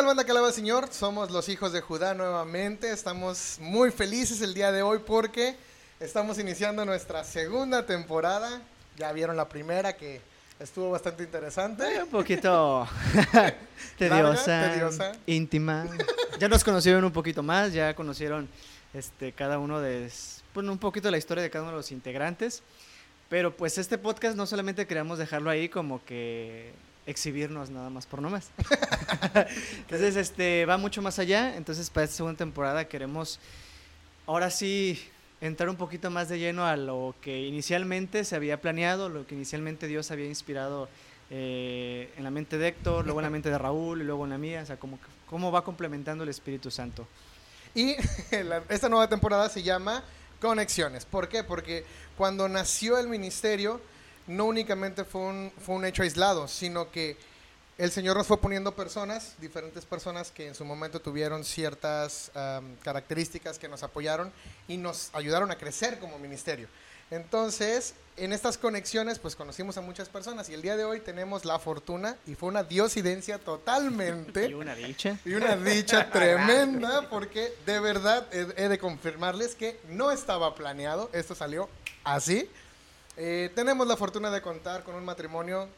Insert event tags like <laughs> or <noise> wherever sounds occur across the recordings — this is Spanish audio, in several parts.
tal, banda que alaba al Señor? Somos los hijos de Judá nuevamente. Estamos muy felices el día de hoy porque estamos iniciando nuestra segunda temporada. Ya vieron la primera que estuvo bastante interesante. Eh, un poquito <laughs> tediosa, tediosa. íntima. Ya nos conocieron un poquito más, ya conocieron este, cada uno de, s- bueno, un poquito la historia de cada uno de los integrantes. Pero pues este podcast no solamente queríamos dejarlo ahí como que exhibirnos nada más por nomás. <laughs> Entonces, este, va mucho más allá. Entonces, para esta segunda temporada queremos ahora sí entrar un poquito más de lleno a lo que inicialmente se había planeado, lo que inicialmente Dios había inspirado eh, en la mente de Héctor, luego en la mente de Raúl y luego en la mía, o sea, que- cómo va complementando el Espíritu Santo. Y <laughs> la- esta nueva temporada se llama Conexiones. ¿Por qué? Porque cuando nació el ministerio, no únicamente fue un, fue un hecho aislado, sino que el Señor nos fue poniendo personas, diferentes personas que en su momento tuvieron ciertas características que nos apoyaron y nos ayudaron a crecer como ministerio. Entonces, en estas conexiones, pues conocimos a muchas personas y el día de hoy tenemos la fortuna y fue una diosidencia totalmente <laughs> Y una dicha. y una dicha <laughs> <laughs> tremenda porque de verdad he, he de confirmarles que no estaba planeado, esto salió así. Eh, tenemos la fortuna de contar con un matrimonio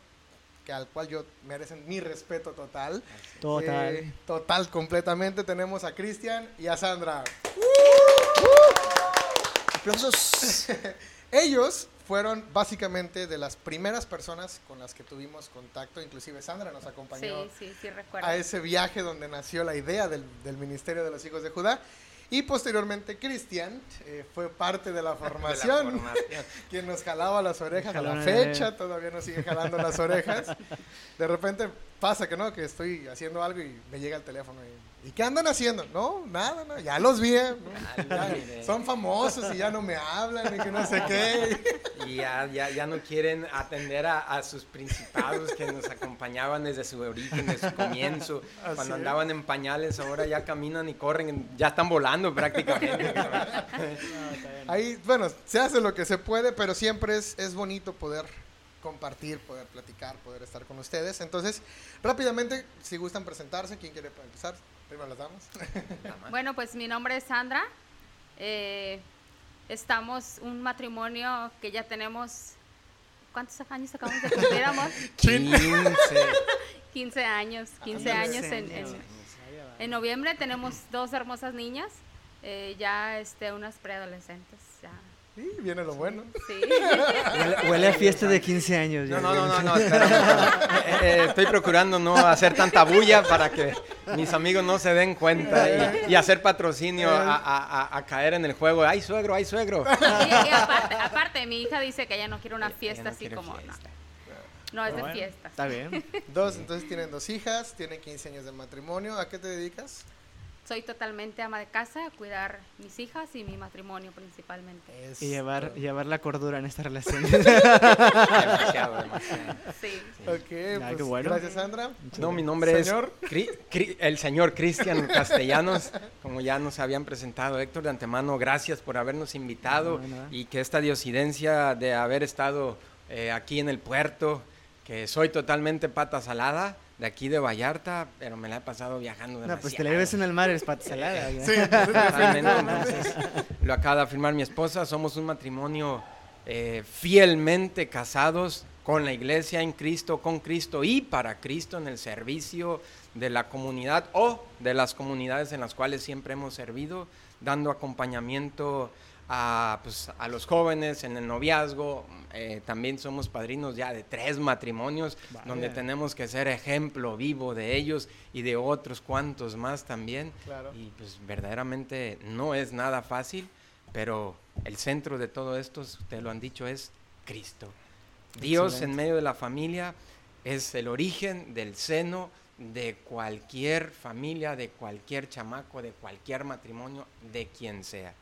que al cual yo merecen mi respeto total. Total. Eh, total, completamente. Tenemos a Cristian y a Sandra. Aplausos. <laughs> Ellos fueron básicamente de las primeras personas con las que tuvimos contacto, inclusive Sandra nos acompañó Sí, sí, sí, recuerdo. a ese viaje donde nació la idea del, del Ministerio de los Hijos de Judá. Y posteriormente Cristian eh, fue parte de la <laughs> formación, formación. <laughs> quien nos jalaba las orejas a la fecha, todavía nos sigue jalando las orejas. <laughs> De repente pasa que no, que estoy haciendo algo y me llega el teléfono y, ¿y qué andan haciendo? No, nada, no, ya los vi, ¿no? <laughs> Ya Ya, los miré. son famosos y ya no me hablan y que no sé qué. <laughs> Y ya, ya, ya no quieren atender a, a sus principados que nos acompañaban desde su origen, desde su comienzo. Así Cuando es. andaban en pañales, ahora ya caminan y corren, ya están volando prácticamente. <laughs> Ahí, bueno, se hace lo que se puede, pero siempre es, es bonito poder compartir, poder platicar, poder estar con ustedes. Entonces, rápidamente, si gustan presentarse, ¿quién quiere empezar? Primero las damas. <laughs> Bueno, pues mi nombre es Sandra. Eh, estamos un matrimonio que ya tenemos. ¿Cuántos años acabamos de cumplir, <laughs> amor? 15. 15 <laughs> años. 15 15 años en, en noviembre tenemos dos hermosas niñas, eh, ya este, unas preadolescentes. Sí, viene lo bueno. Sí. Huele, huele a fiesta de 15 años. No, ya. no, no, no, no, espera, espera. Eh, eh, estoy procurando no hacer tanta bulla para que mis amigos no se den cuenta y, y hacer patrocinio a, a- a- a caer en el juego. ¡Ay, suegro, ay, suegro! Y, y aparte, aparte, mi hija dice que ella no quiere una fiesta no así como. fiesta. No, no es de Bueno, fiesta. Está bien. Dos, entonces tienen dos hijas, tienen 15 años de matrimonio. ¿A qué te dedicas? Soy totalmente ama de casa, a cuidar mis hijas y mi matrimonio principalmente. Es- Y llevar, llevar la cordura en esta relación. <laughs> Demasiado, demasiado. Sí. Ok, qué pues, bueno. gracias Sandra. No, mi nombre Señor. es Cri- Cri- el señor Cristian Castellanos, como ya nos habían presentado Héctor de antemano, gracias por habernos invitado No, y que esta diosidencia de haber estado eh, aquí en el puerto, que soy totalmente pata salada, de aquí de Vallarta, pero me la he pasado viajando No, demasiado. pues te la lleves en el mar, eres pata salada. ya. Sí, entonces, lo acaba de afirmar mi esposa, somos un matrimonio eh, fielmente casados con la iglesia en Cristo, con Cristo y para Cristo en el servicio de la comunidad o de las comunidades en las cuales siempre hemos servido, dando acompañamiento a, pues, a los jóvenes en el noviazgo. Eh, también somos padrinos ya de tres matrimonios, donde tenemos que ser ejemplo vivo de ellos y de otros cuantos más también. Claro. Y pues verdaderamente no es nada fácil, pero el centro de todo esto, ustedes lo han dicho, es Cristo. Dios en medio de la familia es el origen del seno de cualquier familia, de cualquier chamaco, de cualquier matrimonio, de quien sea.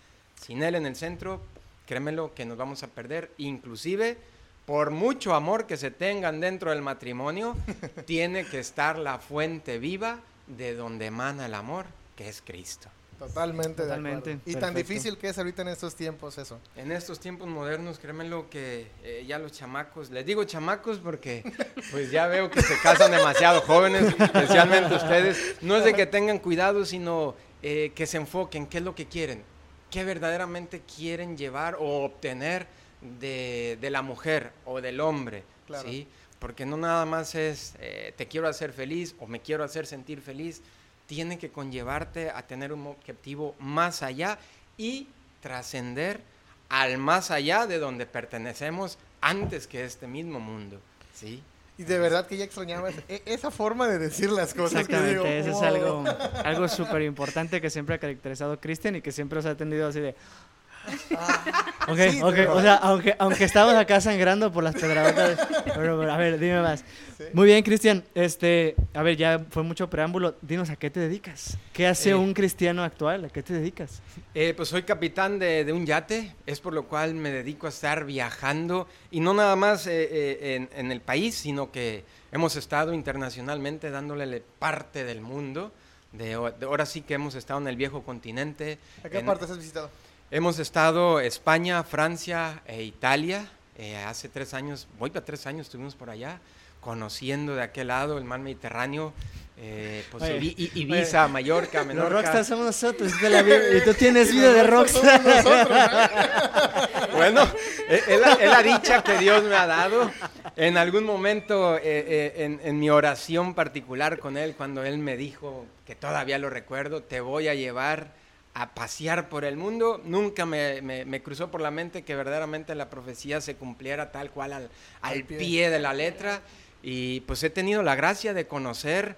Sin Él en el centro, créemelo que nos vamos a perder, inclusive por mucho amor que se tengan dentro del matrimonio, <laughs> tiene que estar la fuente viva de donde emana el amor, que es Cristo. Totalmente, Totalmente. de acuerdo. Y tan difícil que es ahorita en estos tiempos eso. En estos tiempos modernos, créanmelo que eh, ya los chamacos, les digo chamacos porque <laughs> pues ya veo que se casan demasiado jóvenes, especialmente ustedes. No es de que tengan cuidado, sino eh, que se enfoquen qué es lo que quieren, qué verdaderamente quieren llevar o obtener de, de la mujer o del hombre, Claro. ¿sí? Porque no nada más es eh, te quiero hacer feliz o me quiero hacer sentir feliz, tiene que conllevarte a tener un objetivo más allá y trascender al más allá de donde pertenecemos antes que este mismo mundo, ¿sí? Y de verdad que ya extrañaba esa, e- esa forma de decir las cosas que Exactamente, digo. eso es algo, algo súper importante que siempre ha caracterizado a Cristian y que siempre os ha atendido así de... Ok, Sí, ok, pero- o sea, aunque, aunque estamos acá sangrando por las pedradotas, pero, pero, a ver, dime más. Sí. Muy bien, Cristian, este, a ver, ya fue mucho preámbulo, dinos a qué te dedicas, qué hace Eh. un cristiano actual, a qué te dedicas. Eh, pues soy capitán de, de un yate, es por lo cual me dedico a estar viajando y no nada más eh, eh, en, en el país, sino que hemos estado internacionalmente dándole parte del mundo. De, de- ahora sí que hemos estado en el viejo continente. ¿A qué en- partes has visitado? Hemos estado España, Francia e Italia. Eh, hace tres años, voy para tres años, estuvimos por allá, conociendo de aquel lado el mar Mediterráneo. eh, pues Oye, Ibiza, Mallorca, Los Menorca. rockstars somos nosotros, y tú tienes vida de rockstar. Bueno, es, es la, la dicha que Dios me ha dado. En algún momento, eh, eh, en, en mi oración particular con Él, cuando Él me dijo, que todavía lo recuerdo, te voy a llevar a pasear por el mundo, nunca me, me- me cruzó por la mente que verdaderamente la profecía se cumpliera tal cual al, al Al pie. pie de la letra. Y pues he tenido la gracia de conocer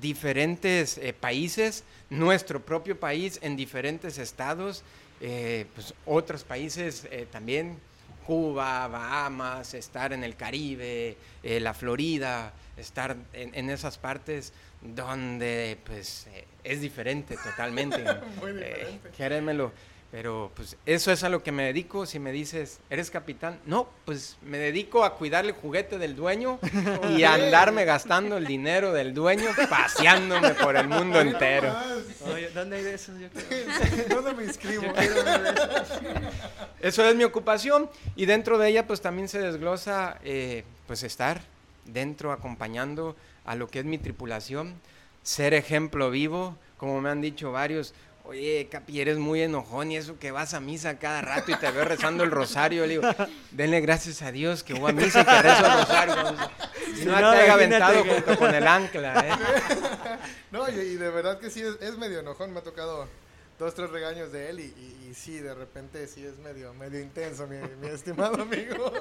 diferentes eh, países, nuestro propio país en diferentes estados, eh, pues otros países eh, también, Cuba, Bahamas, estar en el Caribe, la Florida, estar en, en esas partes donde pues eh, es diferente totalmente. <laughs> Muy Eh, créemelo. Pero pues eso es a lo que me dedico. Si me dices, ¿eres capitán? No, pues me dedico a cuidar el juguete del dueño y a andarme gastando el dinero del dueño paseándome por el mundo entero. Oye, ¿dónde hay de esos? Yo ¿Dónde me inscribo? Eso es mi ocupación y dentro de ella pues también se desglosa eh, pues estar dentro acompañando a lo que es mi tripulación, ser ejemplo vivo, como me han dicho varios. Oye, Capi, eres muy enojón y eso que vas a misa cada rato y te veo rezando el rosario. Le digo, denle gracias a Dios que voy a misa y que rezo el rosario. Si Si no, no, te haya aventado que- junto con el ancla, ¿eh? <laughs> No, y, y de verdad que sí, es, es medio enojón. Me ha tocado dos, tres regaños de él y, y- y sí, de repente sí es medio, medio intenso, mi, mi <laughs> estimado amigo.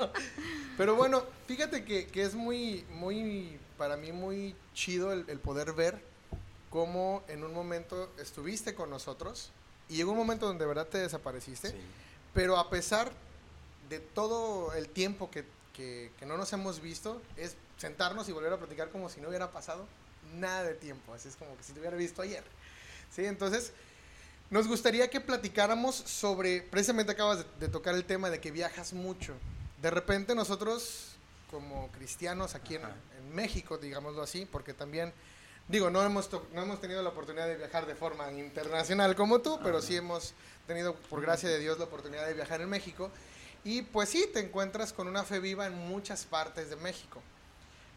Pero bueno, fíjate que, que es muy, muy, para mí muy chido el, el poder ver cómo en un momento estuviste con nosotros y llegó un momento donde de verdad te desapareciste. Sí. Pero a pesar de todo el tiempo que, que- que no nos hemos visto, es sentarnos y volver a platicar como si no hubiera pasado nada de tiempo. Así es como que si te hubiera visto ayer. ¿Sí? Entonces, nos gustaría que platicáramos sobre, precisamente acabas de, de tocar el tema de que viajas mucho. De repente nosotros, como cristianos aquí en, Ajá. en México, digámoslo así, porque también, digo, no hemos, to- no hemos tenido la oportunidad de viajar de forma internacional como tú, pero sí hemos tenido, por gracia de Dios, la oportunidad de viajar en México. Y pues sí, te encuentras con una fe viva en muchas partes de México.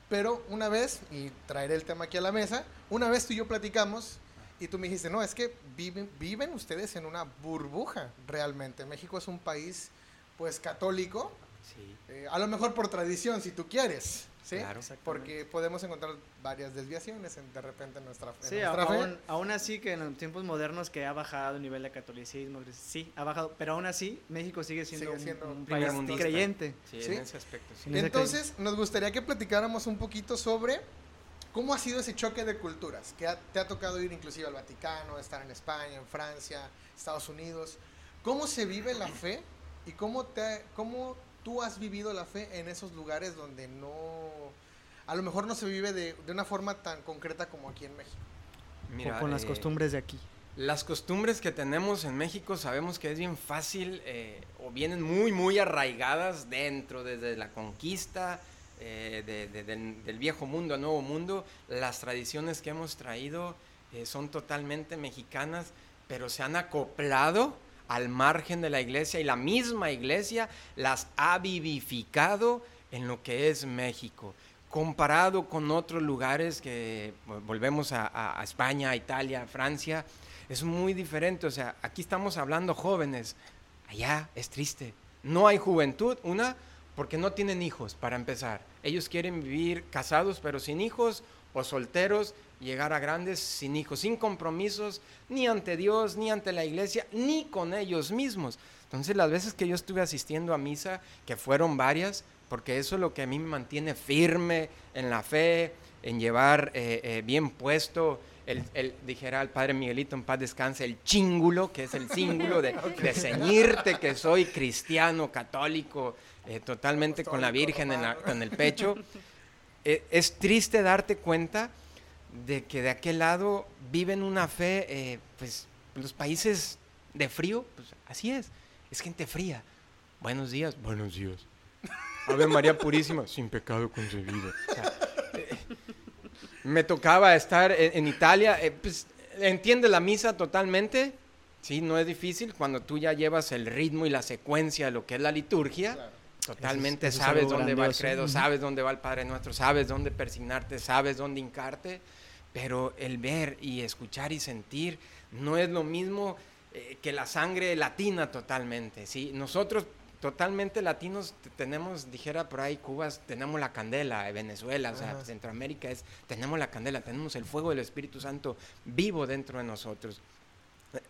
Pero una vez, y traeré el tema aquí a la mesa, una vez tú y yo platicamos y tú me dijiste, no, es que viven, viven ustedes en una burbuja realmente. México es un país pues católico, Sí. eh, a lo mejor por tradición, si tú quieres, ¿sí? Claro. Porque podemos encontrar varias desviaciones en- de repente en nuestra, en Sí, nuestra a- fe. aún, aún así que en los tiempos modernos que ha bajado el nivel de catolicismo, sí, ha bajado, pero aún así México sigue siendo, Sigue un- siendo un, país creyente. Sí, Sí. en ese aspecto. sí. En ese Entonces, nos gustaría que platicáramos un poquito sobre cómo ha sido ese choque de culturas, que ha- te ha tocado ir inclusive al Vaticano, estar en España, en Francia, Estados Unidos. ¿Cómo se vive la fe y cómo, te, cómo tú has vivido la fe en esos lugares donde no, a lo mejor no se vive de, de una forma tan concreta como aquí en México? Mira, con, con las eh, costumbres de aquí. Las costumbres que tenemos en México sabemos que es bien fácil eh, o vienen muy, muy arraigadas dentro, desde la conquista eh, de- de- del, viejo mundo al nuevo mundo. Las tradiciones que hemos traído eh, son totalmente mexicanas pero se han acoplado al margen de la iglesia y la misma iglesia las ha vivificado en lo que es México. Comparado con otros lugares que volvemos a, España, Italia, Francia, es muy diferente. O sea, aquí estamos hablando jóvenes, allá es triste. No hay juventud, una, porque no tienen hijos, para empezar. Ellos quieren vivir casados, pero sin hijos, o solteros, llegar a grandes sin hijos, sin compromisos, ni ante Dios, ni ante la iglesia, ni con ellos mismos. Entonces las veces que yo estuve asistiendo a misa, que fueron varias, porque eso es lo que a mí me mantiene firme en la fe, en llevar eh, eh, bien puesto, el, dijera el padre Miguelito en paz descanse, el chingulo, que es el símbolo de, <laughs> de ceñirte que soy cristiano, católico, eh, totalmente con la Virgen en, el pecho. <laughs> es triste darte cuenta de que de aquel lado viven una fe, eh, pues los países de frío, pues así es, es gente fría. Buenos días, buenos días. Ave María Purísima, sin pecado concebido. Eh, me tocaba estar en, Italia, eh, pues entiende la misa totalmente, sí, no es difícil cuando tú ya llevas el ritmo y la secuencia de lo que es la liturgia. Totalmente sabes dónde va el credo, sabes dónde va el Padre Nuestro, sabes dónde persignarte, sabes dónde hincarte. Pero el ver y escuchar y sentir no es lo mismo eh, que la sangre latina totalmente, ¿sí? Nosotros totalmente latinos tenemos, dijera por ahí, Cubas, tenemos la candela, Venezuela, o sea, Centroamérica es, tenemos la candela, tenemos el fuego del Espíritu Santo vivo dentro de nosotros.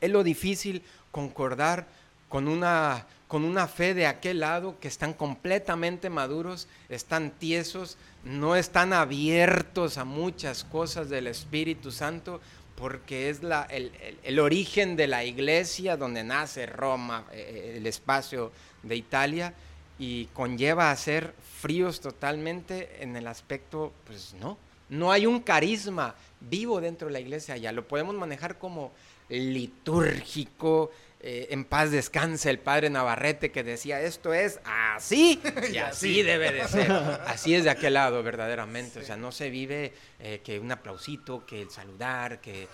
Es lo difícil concordar con una, con una fe de aquel lado que están completamente maduros, están tiesos, no están abiertos a muchas cosas del Espíritu Santo, porque es la, el, origen de la iglesia donde nace Roma, eh, el espacio de Italia, y conlleva a ser fríos totalmente en el aspecto, pues no, no hay un carisma vivo dentro de la iglesia ya lo podemos manejar como litúrgico, eh, en paz descanse el padre Navarrete que decía esto es así <laughs> y así debe de ser. <laughs> Así es de aquel lado verdaderamente. O sea, no se vive eh, que un aplausito, que el saludar, que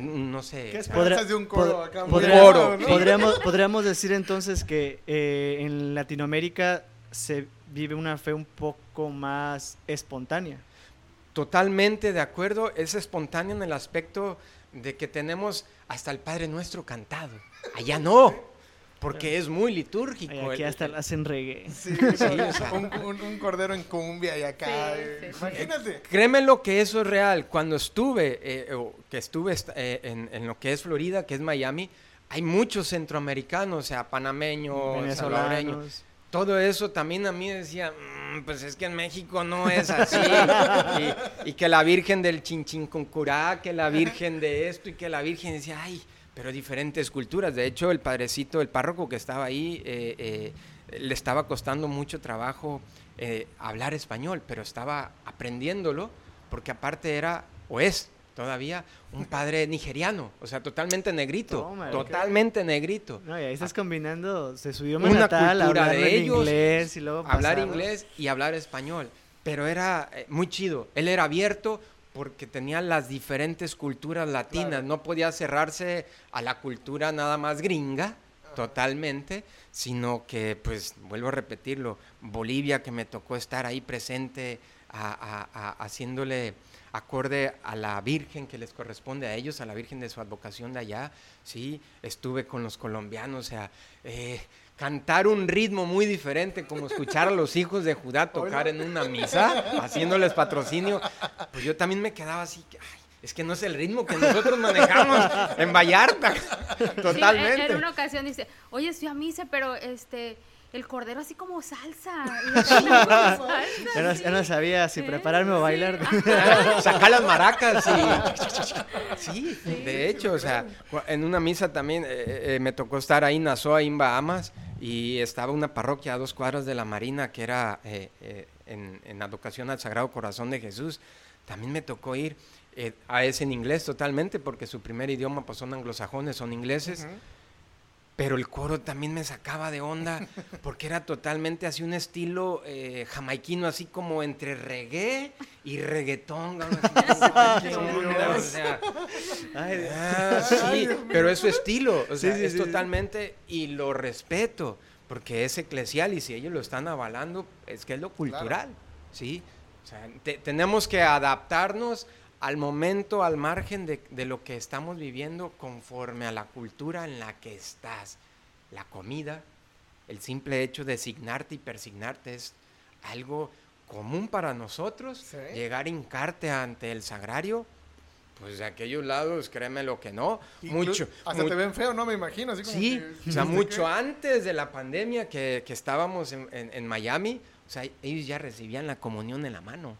no sé. ¿Qué esperanzas de un coro acá? podríamos, <laughs> podríamos decir entonces que eh, en Latinoamérica se vive una fe un poco más espontánea. Totalmente de acuerdo, es espontáneo en el aspecto de que tenemos hasta el Padre Nuestro cantado. Allá no, porque es muy litúrgico. aquí hasta lo hacen reggae. Sí, un, cordero en cumbia y acá. Eh, imagínate. Créeme lo que eso es real. Cuando estuve, eh, que estuve eh, en, lo que es Florida, que es Miami, hay muchos centroamericanos, o sea, panameños, salvadoreños. Todo eso también a mí decía, mm, pues es que en México no es <laughs> así. y, y, que la Virgen del Chinchincuncurá, que la Virgen de esto y que la Virgen decía, ay, pero diferentes culturas. De hecho, el padrecito, el párroco que estaba ahí, eh, eh, le estaba costando mucho trabajo eh, hablar español, pero estaba aprendiéndolo, porque aparte era, o es todavía, un padre nigeriano, o sea, totalmente negrito, totalmente negrito. No, y ahí estás combinando, se subió Una natal, cultura de ellos, inglés y luego hablar inglés y hablar español, pero era muy chido, él era abierto, porque tenía las diferentes culturas latinas, no podía cerrarse a la cultura nada más gringa, totalmente, sino que, pues, vuelvo a repetirlo, Bolivia, que me tocó estar ahí presente, haciéndole acorde a la Virgen que les corresponde a ellos, a la Virgen de su advocación de allá, sí, estuve con los colombianos, o sea, eh, cantar un ritmo muy diferente, como escuchar a los hijos de Judá tocar en una misa, haciéndoles patrocinio, pues yo también me quedaba así, es que no es el ritmo que nosotros manejamos en Vallarta, totalmente. en una ocasión dice, oye, fui a misa, pero este el cordero así como salsa. <laughs> ya, no, sabía si prepararme o bailar. <laughs> Sacar las maracas Sí, de hecho, o sea, en una misa también eh, eh, eh, me tocó estar ahí en Nazoa, en Bahamas, y estaba una parroquia a dos cuadras de la Marina que era en, en advocación al Sagrado Corazón de Jesús. También me tocó ir a ese en inglés totalmente, porque su primer idioma pues son anglosajones, son ingleses pero el coro también me sacaba de onda <laughs> porque era totalmente así un estilo eh, jamaiquino, así como entre reggae y reggaetón. <laughs> ah, sí, pero es su estilo, o sea, Sí, sí, es sí, totalmente y lo respeto porque es eclesial y si ellos lo están avalando es que es lo cultural, ¿sí? O sea, te- tenemos que adaptarnos al momento, al margen de, de lo que estamos viviendo conforme a la cultura en la que estás. La comida, el simple hecho de signarte y persignarte es algo común para nosotros. Sí. Llegar a hincarte ante el sagrario, pues de aquellos lados, créeme lo que no. Mucho. Hasta mu- te ven feo, ¿no? Me imagino. Así como Sí, que- o sea, mucho antes de la pandemia que, que estábamos en, en- en Miami, o sea, ellos ya recibían la comunión en la mano.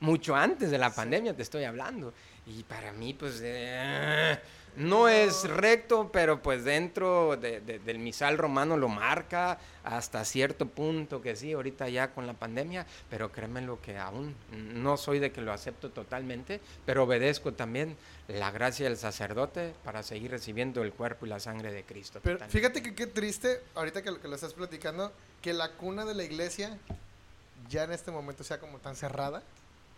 Mucho antes de la pandemia te estoy hablando. Y para mí, pues, eh, no es recto, pero pues dentro de- de- del misal romano lo marca hasta cierto punto que sí, ahorita ya con la pandemia, pero créeme lo que aún no soy de que lo acepto totalmente, pero obedezco también la gracia del sacerdote para seguir recibiendo el cuerpo y la sangre de Cristo. Pero totalmente. fíjate que qué triste, ahorita que lo, que lo estás platicando, que la cuna de la iglesia ya en este momento sea como tan cerrada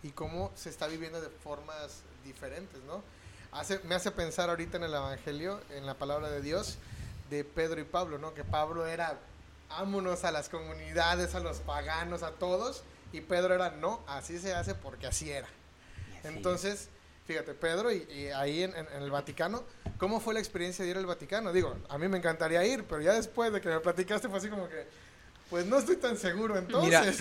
y cómo se está viviendo de formas diferentes, ¿no? Hace, me hace pensar ahorita en el Evangelio, en la palabra de Dios, de Pedro y Pablo, ¿no? Que Pablo era, ámonos a las comunidades, a los paganos, a todos, y Pedro era, no, así se hace porque así era. Así Entonces, fíjate, Pedro, y, y ahí en, en- en el Vaticano, ¿cómo fue la experiencia de ir al Vaticano? Digo, a mí me encantaría ir, pero ya después de que me platicaste fue así como que, pues no estoy tan seguro entonces.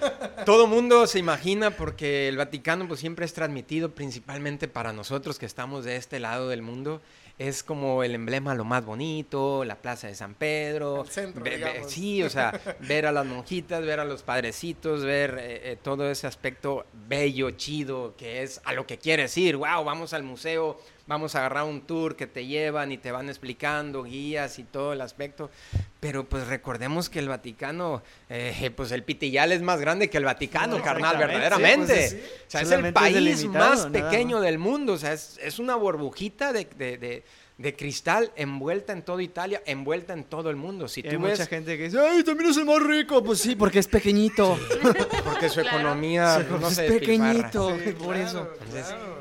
<laughs> Todo mundo se imagina porque el Vaticano pues siempre es transmitido principalmente para nosotros que estamos de este lado del mundo. Es como el emblema lo más bonito, la plaza de San Pedro. El centro, ve- ve- digamos. sí, o sea, <laughs> ver a las monjitas, ver a los padrecitos, ver eh, eh, todo ese aspecto bello, chido, que es a lo que quieres ir. Wow, vamos al museo, vamos a agarrar un tour que te llevan y te van explicando guías y todo el aspecto. Pero pues recordemos que el Vaticano, eh, pues el Pitillal es más grande que el Vaticano, No, carnal, verdaderamente. sí, pues, sí. O sea, es el es país más pequeño más. del mundo. O sea, es, es una burbujita de, de- de- de cristal envuelta en toda Italia, envuelta en todo el mundo. Si Y hay tú mucha gente que dice, ¡ay, también es el más rico! Pues sí, porque es pequeñito. <laughs> porque su Claro. economía no es se pequeñito, Sí, por claro, eso. claro.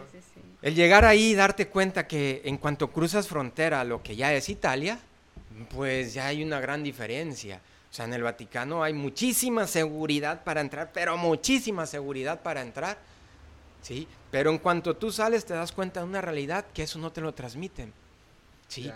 El llegar ahí y darte cuenta que en cuanto cruzas frontera a lo que ya es Italia, pues ya hay una gran diferencia. O sea, en el Vaticano hay muchísima seguridad para entrar, pero muchísima seguridad para entrar. ¿Sí? Pero en cuanto tú sales te das cuenta de una realidad que eso no te lo transmiten. ¿Sí?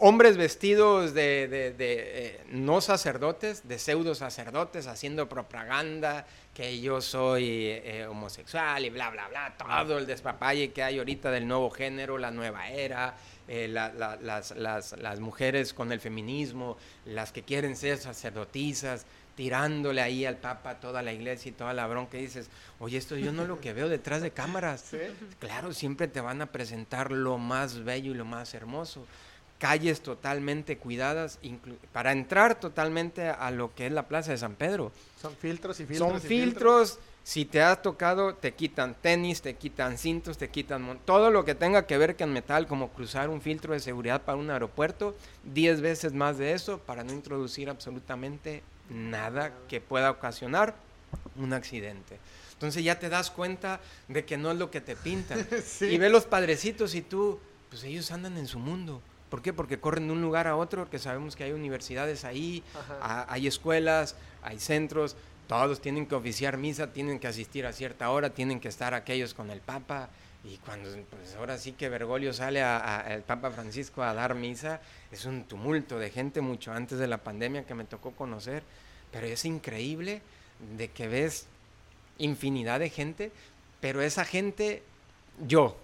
Hombres vestidos de, de- de, eh, no sacerdotes, de pseudo sacerdotes, haciendo propaganda que yo soy eh, homosexual y bla, bla, bla, todo el despapalle que hay ahorita del nuevo género, la nueva era, eh, la- la- las, las- las mujeres con el feminismo, las que quieren ser sacerdotisas, tirándole ahí al Papa toda la iglesia y toda la bronca y dices, oye, esto yo no lo que veo detrás de cámaras. <laughs> Sí. Claro, siempre te van a presentar lo más bello y lo más hermoso. Calles totalmente cuidadas, para entrar totalmente a lo que es la Plaza de San Pedro. Son filtros y filtros. Son y filtros, si te has tocado, te quitan tenis, te quitan cintos, te quitan todo lo que tenga que ver con metal, como cruzar un filtro de seguridad para un aeropuerto, 10 veces más de eso para no introducir absolutamente nada que pueda ocasionar un accidente. Entonces ya te das cuenta de que no es lo que te pintan. <laughs> Sí. Y ves los padrecitos y tú, pues ellos andan en su mundo. ¿Por qué? Porque corren de un lugar a otro, porque sabemos que hay universidades ahí, a- hay escuelas, hay centros, todos tienen que oficiar misa, tienen que asistir a cierta hora, tienen que estar aquellos con el Papa. Y cuando, pues ahora sí que Bergoglio sale a, a- el Papa Francisco a dar misa, es un tumulto de gente mucho antes de la pandemia que me tocó conocer. Pero es increíble de que ves infinidad de gente, pero esa gente, yo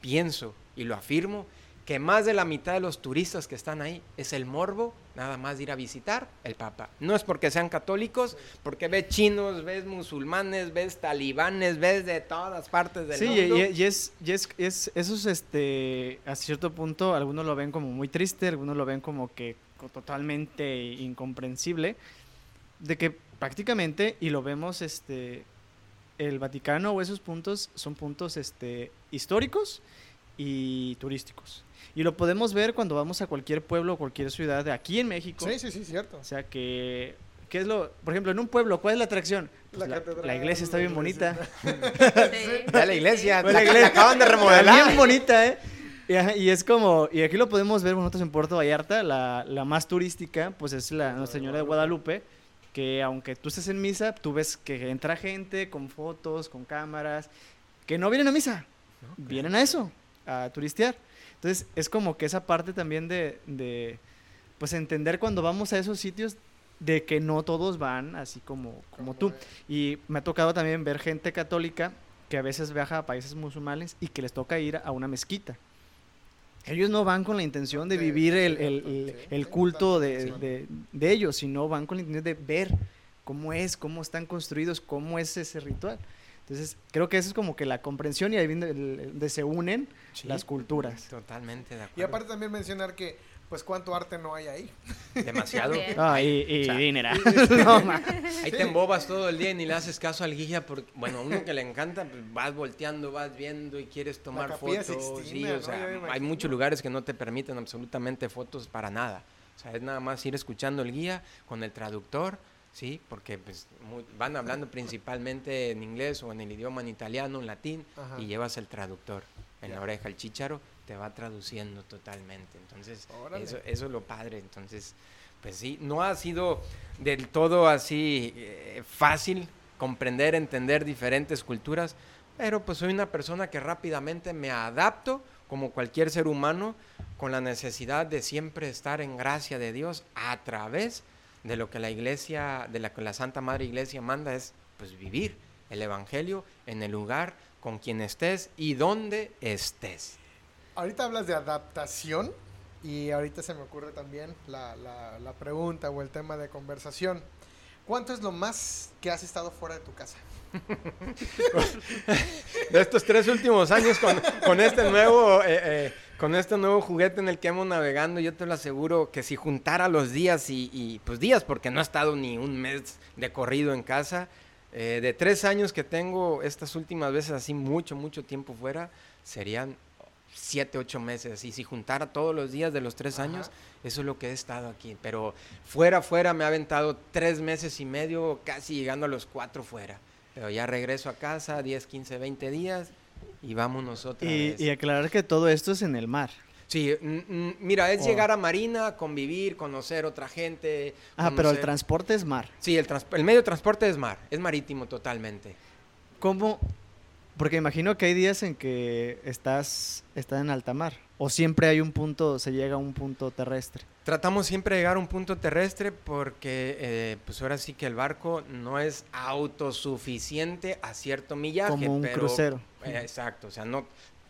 pienso y lo afirmo, que más de la mitad de los turistas que están ahí es el morbo, nada más de ir a visitar el Papa. No es porque sean católicos, porque ves chinos, ves musulmanes, ves talibanes, ves de todas partes del Sí, mundo. y, y es, y es, es- eso es, este, a cierto punto, algunos lo ven como muy triste, algunos lo ven como que totalmente incomprensible, de que prácticamente, y lo vemos, este, el Vaticano o esos puntos son puntos, este, históricos y turísticos. Y lo podemos ver cuando vamos a cualquier pueblo o cualquier ciudad de aquí en México. Sí, sí, sí, cierto. O sea que, ¿qué es lo, por ejemplo, en un pueblo, cuál es la atracción? Pues La la, catedral, la iglesia está la bien iglesia. bonita. <laughs> Sí. Ya la iglesia, Pues la, la iglesia- la acaban de Está remodelar. bien <laughs> bonita, ¿eh? Y, es como, y aquí lo podemos ver nosotros en Puerto Vallarta, la, la más turística, pues es la Nuestra Señora de Guadalupe, que aunque tú estés en misa, tú ves que entra gente con fotos, con cámaras, que no vienen a misa, vienen a eso, a turistear. Entonces es como que esa parte también de, de, pues entender cuando vamos a esos sitios de que no todos van así como, como tú. Y me ha tocado también ver gente católica que a veces viaja a países musulmanes y que les toca ir a una mezquita. Ellos no van con la intención de vivir el, culto de- de ellos, sino van con la intención de ver cómo es, cómo están construidos, cómo es ese ritual. Entonces, creo que eso es como que la comprensión y ahí donde se unen Sí, las culturas. Totalmente de acuerdo. Y aparte también mencionar que, pues, cuánto arte no hay ahí. Demasiado. Ah, y, y o sea, dineral. <laughs> No. Ahí te embobas todo el día y ni le haces caso al guía porque, bueno, a uno que le encanta, pues vas volteando, vas viendo y quieres tomar fotos. Sí, o ¿no? sea, hay muchos lugares que no te permiten absolutamente fotos para nada. O sea, es nada más ir escuchando el guía con el traductor, ¿sí? Porque pues, muy- van hablando principalmente en inglés o en el idioma en italiano, en latín, Ajá. y llevas el traductor en la oreja. El chícharo te va traduciendo totalmente. Entonces, eso, eso es lo padre. Entonces, pues sí, no ha sido del todo así eh, fácil comprender, entender diferentes culturas, pero pues soy una persona que rápidamente me adapto, como cualquier ser humano, con la necesidad de siempre estar en gracia de Dios a través de lo que la iglesia, de la que la Santa Madre Iglesia manda es pues vivir el Evangelio en el lugar con quien estés y donde estés. Ahorita hablas de adaptación y ahorita se me ocurre también la, la- la pregunta o el tema de conversación. ¿Cuánto es lo más que has estado fuera de tu casa? <laughs> de estos tres últimos años con, con este nuevo eh, eh, con este nuevo juguete en el que hemos navegando, yo te lo aseguro que si juntara los días y, y, pues días, porque no he estado ni un mes de corrido en casa, eh, de tres años que tengo estas últimas veces así mucho, mucho tiempo fuera, serían siete, ocho meses. Y si juntara todos los días de los tres Ajá. años, eso es lo que he estado aquí. Pero fuera, fuera, me ha aventado tres meses y medio, casi llegando a los cuatro fuera. Pero ya regreso a casa, 10, 15, 20 días y vámonos otra Y, vez. y aclarar que todo esto es en el mar. Sí, mm, mm, mira, es Oh. llegar a Marina, convivir, conocer otra gente. Ah, pero el transporte es mar. Sí, el, trans- el medio de transporte es mar, es marítimo totalmente. ¿Cómo? Porque imagino que hay días en que estás, estás en alta mar. O siempre hay un punto, se llega a un punto terrestre. Tratamos siempre de llegar a un punto terrestre porque, eh, pues ahora sí que el barco no es autosuficiente a cierto millaje. Como un pero- crucero. Eh, exacto, o sea, no,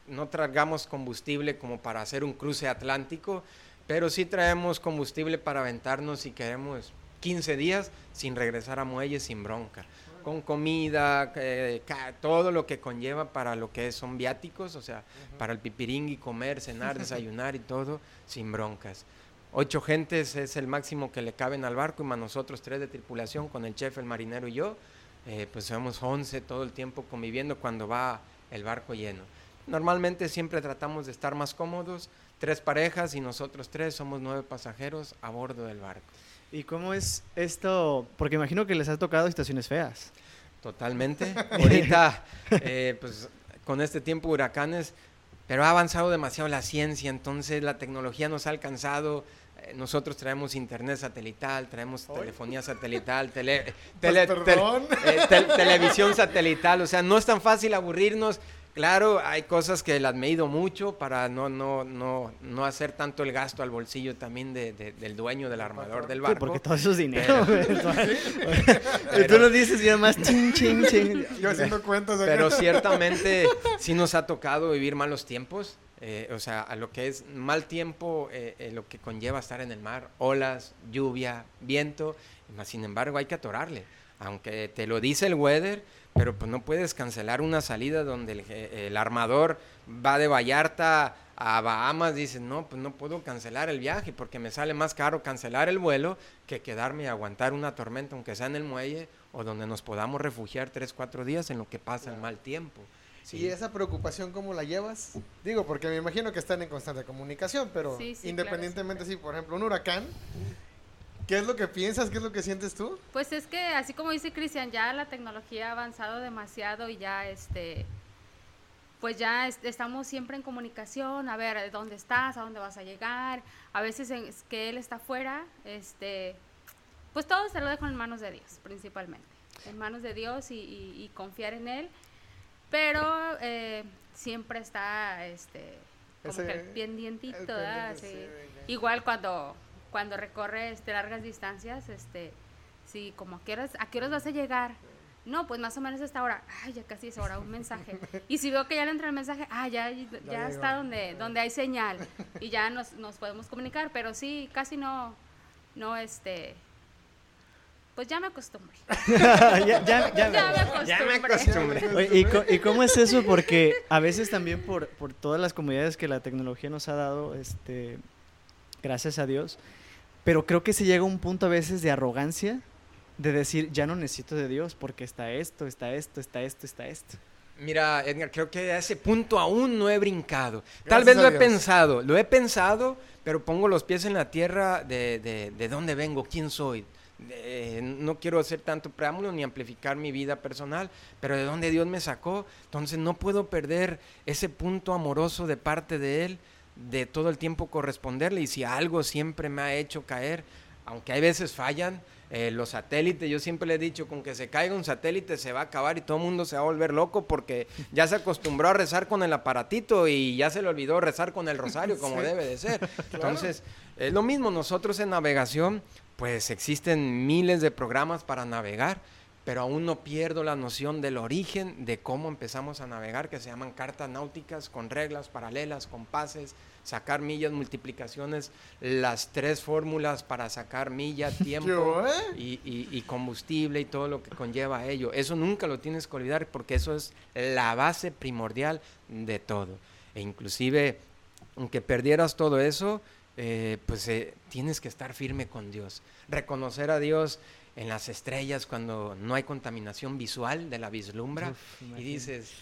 no tragamos combustible como para hacer un cruce atlántico, pero sí traemos combustible para aventarnos si queremos 15 días sin regresar a muelle sin bronca. Con comida, eh, todo lo que conlleva para lo que son viáticos, o sea, para el pipiringui, comer, cenar, <laughs> desayunar y todo, sin broncas. Ocho gentes es el máximo que le caben al barco y más nosotros tres de tripulación con el chef, el marinero y yo, eh, pues somos 11 todo el tiempo conviviendo cuando va el barco lleno. Normalmente siempre tratamos de estar más cómodos, tres parejas y nosotros tres somos nueve pasajeros a bordo del barco. ¿Y cómo es esto? Porque imagino que les ha tocado situaciones feas. Totalmente. <laughs> Ahorita, eh, pues con este tiempo huracanes, pero ha avanzado demasiado la ciencia, entonces la tecnología nos ha alcanzado. eh, Nosotros traemos internet satelital, traemos telefonía satelital, tele- Pues, eh, tel- televisión satelital, o sea, no es tan fácil aburrirnos. Claro, hay cosas que las me he ido mucho para no, no, no, no hacer tanto el gasto al bolsillo también de- de- del dueño, del armador del Sí, barco. porque todo eso es <laughs> dinero. Pero- <laughs> tú lo dices y además ching, ching, ching. Yo haciendo cuentas acá. Pero ciertamente sí nos ha tocado vivir malos tiempos. eh, o sea, a lo que es mal tiempo, eh, eh, lo que conlleva estar en el mar, olas, lluvia, viento, mas sin embargo hay que atorarle. Aunque te lo dice el weather, pero pues no puedes cancelar una salida donde el, je- el armador va de Vallarta a Bahamas, dices, no, pues no puedo cancelar el viaje porque me sale más caro cancelar el vuelo que quedarme y aguantar una tormenta, aunque sea en el muelle o donde nos podamos refugiar tres, cuatro días en lo que pasa el mal tiempo. Sí. ¿Y esa preocupación cómo la llevas? Digo, porque me imagino que están en constante comunicación, pero Sí, sí, independientemente, claro, si por ejemplo un huracán, ¿qué es lo que piensas? ¿Qué es lo que sientes tú? Pues es que así como dice Cristian, ya la tecnología ha avanzado demasiado y ya este pues ya est- estamos siempre en comunicación, a ver dónde estás, a dónde vas a llegar, a veces en- es que él está fuera, este pues todo se lo dejo en manos de Dios, principalmente, en manos de Dios y, y- y confiar en él, pero eh, siempre está este como Ese- que el pendientito, el pendiente, Sí. Igual cuando, cuando recorre este, largas distancias, este, sí, como a qué, horas, a qué horas vas a llegar. No, pues más o menos a esta hora. Ay, ya casi es hora, un mensaje. <laughs> Y si veo que ya le entra el mensaje, ah, ya, ya, está donde, donde hay señal. <laughs> Y ya nos, nos podemos comunicar, pero sí, casi no, no, este, pues ya me acostumbré. <laughs> ya, ya, ya, Ya me Ya me acostumbré. acostumbré. Oye, ¿y, co- y cómo es eso? Porque a veces también por, por todas las comodidades que la tecnología nos ha dado, este, gracias a Dios, pero creo que se llega a un punto a veces de arrogancia, de decir, ya no necesito de Dios porque está esto, está esto, está esto, está esto. Mira, Edgar, creo que a ese punto aún no he brincado. Gracias Tal vez lo he Dios. pensado, lo he pensado, pero pongo los pies en la tierra de, de, de dónde vengo, quién soy. De- no quiero hacer tanto preámbulo ni amplificar mi vida personal, pero de dónde Dios me sacó. Entonces no puedo perder ese punto amoroso de parte de Él, de todo el tiempo corresponderle. Y si algo siempre me ha hecho caer, aunque hay veces fallan, eh, los satélites, yo siempre le he dicho, con que se caiga un satélite se va a acabar y todo el mundo se va a volver loco porque <laughs> ya se acostumbró a rezar con el aparatito y ya se le olvidó rezar con el rosario como <laughs> Sí. debe de ser. <laughs> Entonces, es lo mismo, nosotros en navegación, pues existen miles de programas para navegar, pero aún no pierdo la noción del origen de cómo empezamos a navegar, que se llaman cartas náuticas con reglas paralelas, compases, sacar millas, multiplicaciones, las tres fórmulas para sacar milla, <laughs> tiempo ¿Yo, eh? y, y- y combustible y todo lo que conlleva a ello. Eso nunca lo tienes que olvidar porque eso es la base primordial de todo. E inclusive, aunque perdieras todo eso, eh, pues eh, tienes que estar firme con Dios. Reconocer a Dios en las estrellas cuando no hay contaminación visual de la vislumbra Uf, y dices,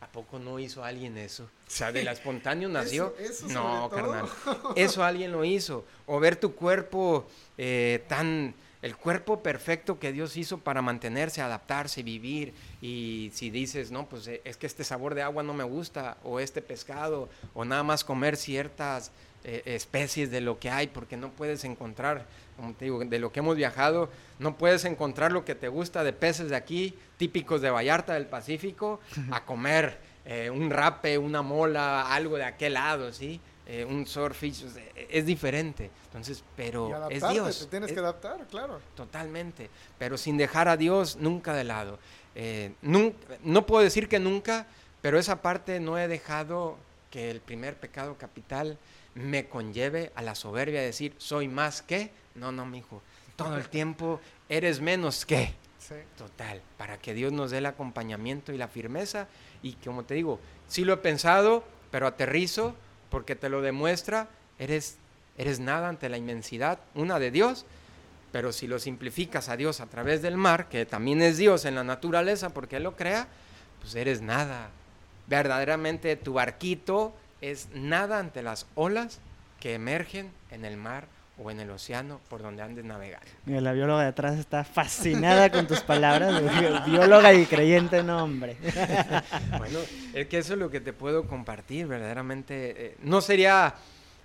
¿a poco no hizo alguien eso? O sea, de la espontáneo nació. Eso- eso no, carnal. <laughs> Eso alguien lo hizo. O ver tu cuerpo eh, tan... El cuerpo perfecto que Dios hizo para mantenerse, adaptarse, vivir. Y si dices, no, pues eh, es que este sabor de agua no me gusta, o este pescado, o nada más comer ciertas eh, especies de lo que hay, porque no puedes encontrar, como te digo, de lo que hemos viajado, no puedes encontrar lo que te gusta de peces de aquí, típicos de Vallarta del Pacífico, a comer eh, un rape, una mola, algo de aquel lado, ¿sí? Eh, un swordfish, o sea, es diferente. Entonces, Y pero es adaptarte, Dios. te tienes es- que adaptar, claro. Totalmente, pero sin dejar a Dios nunca de lado. Eh, no puedo decir que nunca, pero esa parte no he dejado que el primer pecado capital me conlleve a la soberbia de decir, soy más que. No, no, mi hijo. Todo el tiempo eres menos que. Sí. Total, para que Dios nos dé el acompañamiento y la firmeza. Y como te digo, sí lo he pensado, pero aterrizo porque te lo demuestra, eres, eres nada ante la inmensidad, una de Dios, pero si lo simplificas a Dios a través del mar, que también es Dios en la naturaleza porque Él lo crea, pues eres nada. Verdaderamente tu barquito es nada ante las olas que emergen en el mar o en el océano por donde andes navegar. Mira, la bióloga de atrás está fascinada con tus palabras. bi- Bióloga y creyente, no, hombre. <laughs> Bueno, es que eso es lo que te puedo compartir, verdaderamente. eh, no sería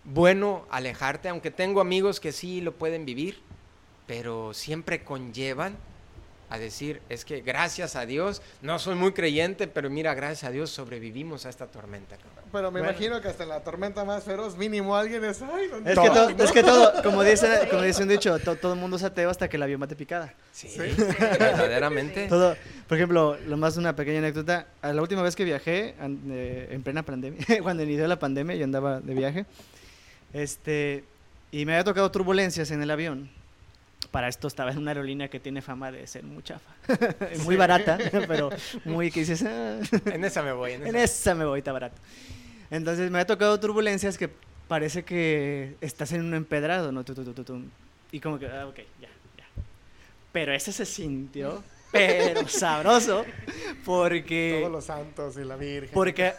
bueno alejarte, aunque tengo amigos que sí lo pueden vivir, pero siempre conllevan a decir, es que gracias a Dios, no soy muy creyente, pero mira, gracias a Dios sobrevivimos a esta tormenta. cabrón. Pero me Bueno. imagino que hasta en la tormenta más feroz, mínimo alguien es. Ay, ¿dónde Es que, está?" to- es que todo, <laughs> como dice, como dice un dicho, to- todo el mundo es ateo hasta que la vio mate picada. Sí, Sí. verdaderamente. Todo, por ejemplo, lo más una pequeña anécdota. a La última vez que viajé, eh, en plena pandemia, <laughs> cuando inició la pandemia, yo andaba de viaje, este, y me había tocado turbulencias en el avión. Para esto estaba en una aerolínea que tiene fama de ser muy chafa, <laughs> muy barata, pero muy que dices, "Ah". En esa me voy. En En esa. esa me voy, está barato. Entonces me ha tocado turbulencias que parece que estás en un empedrado, ¿no? Tu, tu, tu, tu, tu. Y como que, ah, ok, ya, ya. Pero ese se sintió pero <laughs> sabroso, porque... Todos los santos y la Virgen. Porque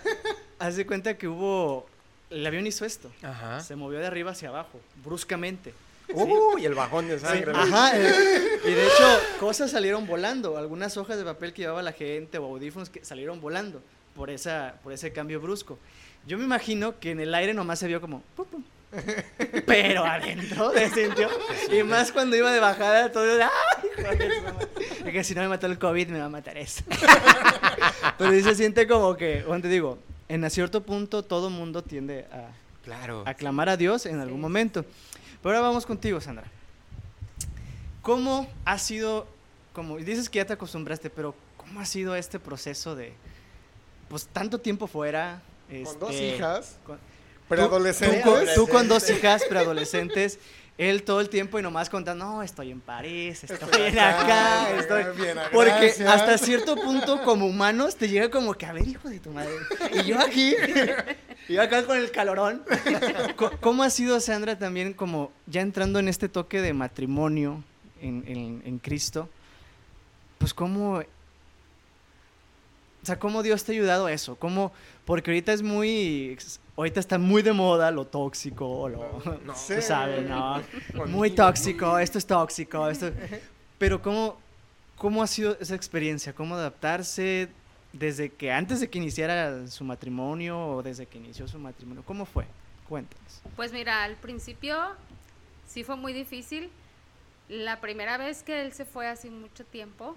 haz de cuenta que hubo... El avión hizo esto. Ajá. Se movió de arriba hacia abajo, bruscamente. Uy, el bajón de sangre. ¿no? Ajá. eh, <laughs> y de hecho, cosas salieron volando. Algunas hojas de papel que llevaba la gente o audífonos que salieron volando por, esa, por ese cambio brusco. Yo me imagino que en el aire nomás se vio como... pum, pum. <laughs> Pero adentro se sintió. Y más cuando iba de bajada, todo. ¡Ay, hijo de su madre! Es que si no me mató el COVID, me va a matar eso. <laughs> Pero sí se siente como que, bueno, te digo, en a cierto punto todo mundo tiende a Claro. aclamar a Dios en algún Sí. momento. Pero ahora vamos contigo, Sandra. ¿Cómo ha sido, como dices que ya te acostumbraste, pero cómo ha sido este proceso de, pues, tanto tiempo fuera? Con dos este, hijas, con- preadolescentes. Tú, con- tú con dos hijas preadolescentes, él todo el tiempo y nomás contando, no, estoy en París, estoy, Estoy en acá, acá, bien, estoy... bien, Porque gracias. hasta cierto punto, como humanos, te llega como que, a ver, hijo de tu madre. Y yo aquí, y acá con el calorón. <laughs> ¿Cómo ha sido, Sandra, también como ya entrando en este toque de matrimonio en, en- en Cristo? Pues cómo... O sea, ¿cómo Dios te ha ayudado a eso? ¿Cómo, porque ahorita es muy... Ahorita está muy de moda lo tóxico, lo... No. Sí. Tú sabes, ¿no? Muy tóxico, esto es tóxico, esto... Pero ¿cómo, ¿cómo ha sido esa experiencia? ¿Cómo adaptarse desde que antes de que iniciara su matrimonio o desde que inició su matrimonio? ¿Cómo fue? Cuéntanos. Pues mira, al principio sí fue muy difícil. La primera vez que él se fue hace mucho tiempo,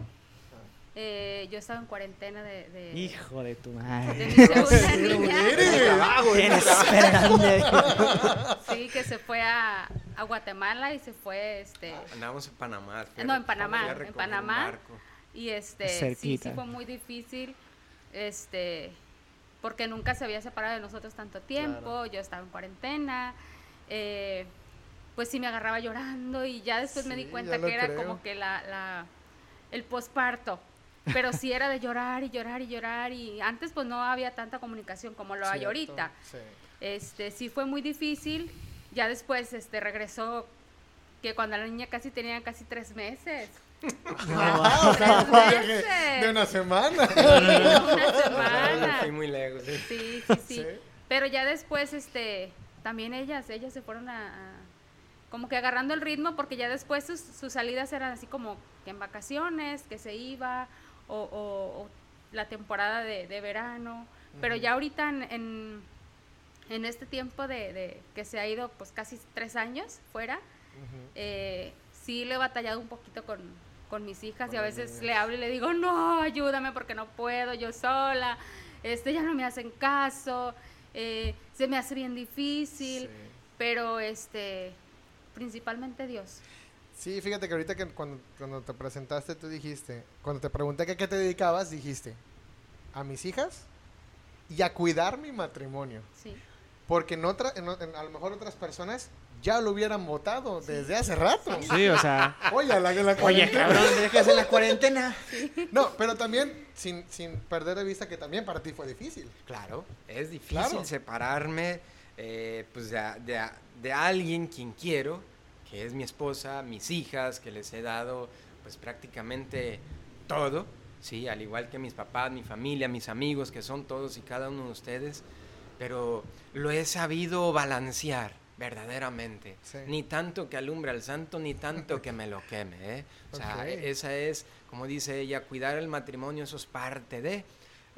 eh, yo estaba en cuarentena de, de, Hijo de tu de madre. mi segunda niña. <laughs> Eres grande. Sí, que se fue a, a Guatemala y se fue, este, Andamos en Panamá. fue- No, en Panamá, en Panamá. y este, sí, sí fue muy difícil, este, porque nunca se había separado de nosotros tanto tiempo, yo estaba en cuarentena, eh, pues sí me agarraba llorando y ya después me di cuenta que era creo. como que la, la, el posparto. Pero sí era de llorar y llorar y llorar y antes pues no había tanta comunicación como lo hay ahorita. sí. Este, sí fue muy difícil. Ya después este regresó que cuando la niña casi tenía casi tres meses. Ah, o sea, Tres fue de- una semana. Una No, no semana. fui muy lejos. sí. Sí, sí. Pero ya después, este, también ellas, ellas se fueron a, a- como que agarrando el ritmo, porque ya después sus, sus salidas eran así como que en vacaciones, que se iba, o, o- o la temporada de, de verano. Pero ya ahorita en, en, en este tiempo de, de que se ha ido pues casi tres años fuera, Ujú. eh, sí le he batallado un poquito con, con mis hijas Con y a veces niñas. le hablo y le digo, no, ayúdame porque no puedo, yo sola, este, ya no me hacen caso, eh, se me hace bien difícil, Sí. pero este, principalmente Dios. Sí, fíjate que ahorita que cuando, cuando te presentaste tú dijiste, cuando te pregunté que a qué te dedicabas, dijiste, a mis hijas y a cuidar mi matrimonio. Sí, Porque en otra, en en- a lo mejor otras personas ya lo hubieran votado desde hace rato. Sí, o sea. Oye, la, la Oye, cabrón, dejas en la cuarentena. No, pero también sin, sin perder de vista que también para ti fue difícil. Claro, es difícil Claro. separarme eh, pues de, de alguien quien quiero, que es mi esposa, mis hijas, que les he dado pues prácticamente todo, sí, al igual que mis papás, mi familia, mis amigos, que son todos y cada uno de ustedes, pero lo he sabido balancear verdaderamente. Sí. Ni tanto que alumbre al santo, ni tanto que me lo queme. ¿eh? O sea, esa es, como dice ella, cuidar el matrimonio, eso es parte de...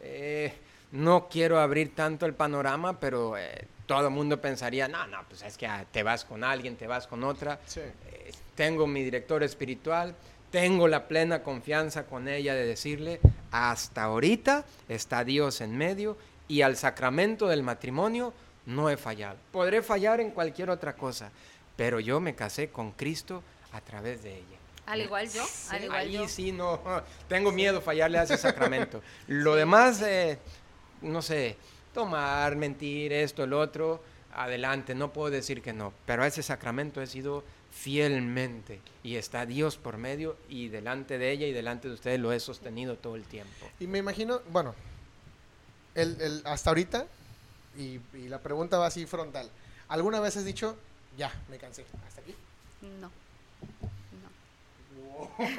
Eh, no quiero abrir tanto el panorama, pero eh, todo el mundo pensaría, no, no, pues es que ah, te vas con alguien, te vas con otra. Sí. Eh, tengo mi director espiritual, tengo la plena confianza con ella de decirle, hasta ahorita está Dios en medio y al sacramento del matrimonio no he fallado. Podré fallar en cualquier otra cosa, pero yo me casé con Cristo a través de ella. al igual yo, al igual Ahí yo. sí no, <laughs> tengo miedo fallarle a ese <laughs> sacramento. Lo demás, eh, no sé, tomar, mentir, esto, el otro, adelante, no puedo decir que no, pero a ese sacramento he sido fielmente y está Dios por medio y delante de ella y delante de ustedes lo he sostenido todo el tiempo. Y me imagino, bueno, el, el- hasta ahorita, y, y la pregunta va así frontal. ¿Alguna vez has dicho, ya, me cansé, hasta aquí? No, no.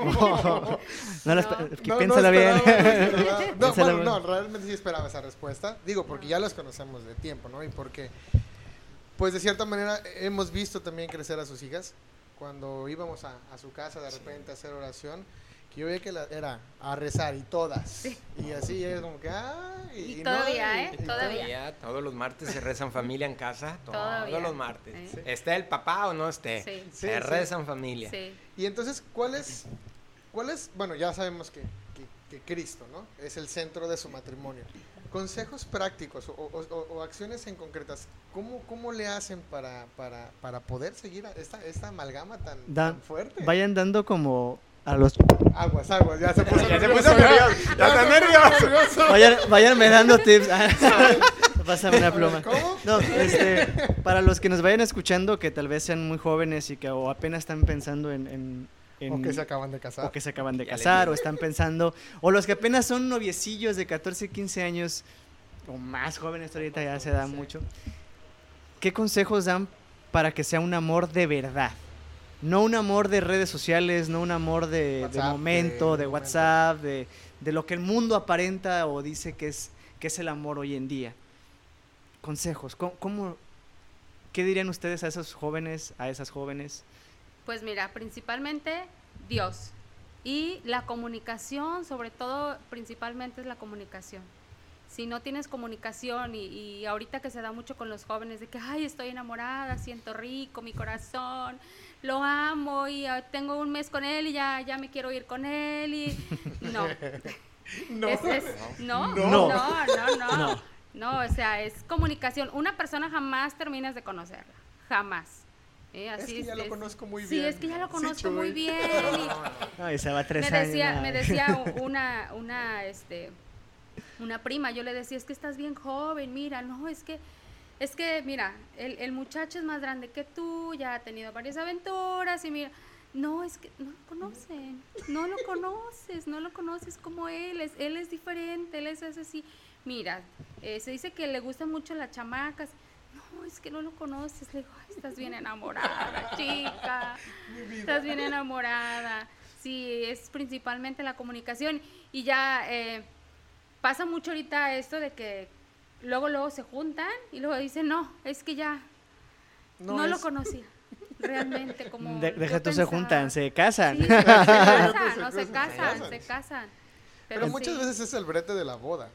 no, No. No, bien. no <laughs> bueno, bien. no, realmente sí esperaba esa respuesta. Digo, porque ya los conocemos de tiempo, ¿no? Y porque, pues de cierta manera, hemos visto también crecer a sus hijas. Cuando íbamos a, a su casa de repente a hacer oración, que yo veía que la- era a rezar y todas. Y así es como que, ah, y, todavía, y- ¿eh? y Todavía. Todos los martes se rezan familia en casa. <laughs> Todavía. Todos los martes. Sí. Esté el papá o no esté. Sí. Se sí. rezan familia. Sí. Y entonces, ¿cuál es, cuál es, bueno, ya sabemos que, que- que Cristo, ¿no? Es el centro de su matrimonio. Consejos prácticos o, o- o- o acciones en concretas, ¿cómo, cómo le hacen para, para, para poder seguir esta, esta amalgama tan, Da- tan fuerte? Vayan dando como a los... Aguas, aguas, ya se puso <laughs> Ya se nervioso. puso nervioso, ya está se puso nervioso. Vayan, váyanme dando tips. <laughs> Pásame una pluma. ¿Cómo? No, este, para los que nos vayan escuchando, que tal vez sean muy jóvenes y que o apenas están pensando en... en- en- O que se acaban de casar. o que se acaban de casar, o están pensando, o los que apenas son noviecillos de 14, 15 años, o más jóvenes ahorita ya se da mucho. ¿Qué consejos dan para que sea un amor de verdad? No un amor de redes sociales, no un amor de, momento, de de momento. WhatsApp, de, de lo que el mundo aparenta o dice que es, que es el amor hoy en día. Consejos, ¿cómo, cómo- qué dirían ustedes a esos jóvenes, a esas jóvenes? Pues mira, principalmente Dios. Y la comunicación, sobre todo, principalmente es la comunicación. Si no tienes comunicación y, y ahorita que se da mucho con los jóvenes de que, ay, estoy enamorada, siento rico, mi corazón, lo amo y ah, tengo un mes con él y ya, ya me quiero ir con él y <laughs> no. No. Es- es- no, No. no, no, no, No. no. o sea, es comunicación. Una persona jamás terminas de conocerla, jamás. ¿eh? Es Así que ya lo conozco muy sí, bien. es que ya lo Sí, conozco muy bien. y <laughs> Ay, se va tres me años. decía, me <laughs> una, una, este, una prima, yo le decía, es que estás bien joven, mira, no, es que, es que, mira, el, el muchacho es más grande que tú, ya ha tenido varias aventuras y mira, no, es que no lo conocen, no lo conoces, no lo conoces como él, es, él es diferente, él es así. Mira, eh, se dice que le gustan mucho las chamacas. No, es que no lo conoces. Le digo, "Ay, estás bien enamorada, chica. Estás bien enamorada. Sí, es principalmente la comunicación. Y ya eh, pasa mucho ahorita esto de que luego, luego se juntan y luego dicen, no, es que ya no, lo es- conocía. Realmente, como. De- deja tú se juntan, se casan. Sí, se casan, <laughs> no Se se casan. se casan. Pero, muchas sí. veces es el brete de la boda.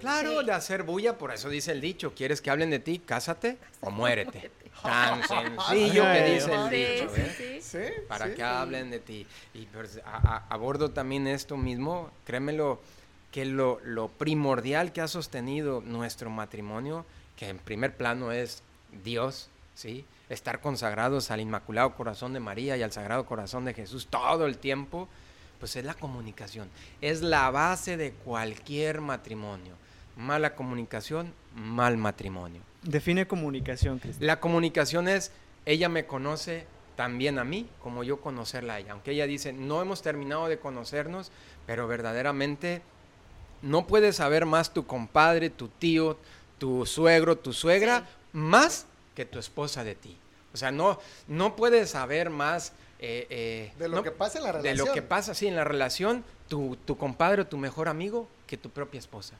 Claro, Sí. de hacer bulla, por eso dice el dicho, ¿quieres que hablen de ti? Cásate o muérete. Tan <laughs> sencillo que dice el dicho, sí, ¿eh? sí. ¿Sí? Para sí. que hablen de ti. Y pues, a- a- abordo también esto mismo, créemelo, que lo, lo primordial que ha sostenido nuestro matrimonio, que en primer plano es Dios, ¿sí? Estar consagrados al Inmaculado Corazón de María y al Sagrado Corazón de Jesús todo el tiempo, pues es la comunicación. Es la base de cualquier matrimonio. Mala comunicación, mal matrimonio. Define comunicación, Cristian. La comunicación es, ella me conoce también a mí, como yo conocerla a ella. Aunque ella dice, no hemos terminado de conocernos, pero verdaderamente no puedes saber más tu compadre, tu tío, tu suegro, tu suegra, Sí. más que tu esposa de ti. O sea, no, no puedes saber más... eh, eh, De lo no- que pasa en la de relación. lo que pasa, sí, en la relación, tu, tu compadre o tu mejor amigo que tu propia esposa.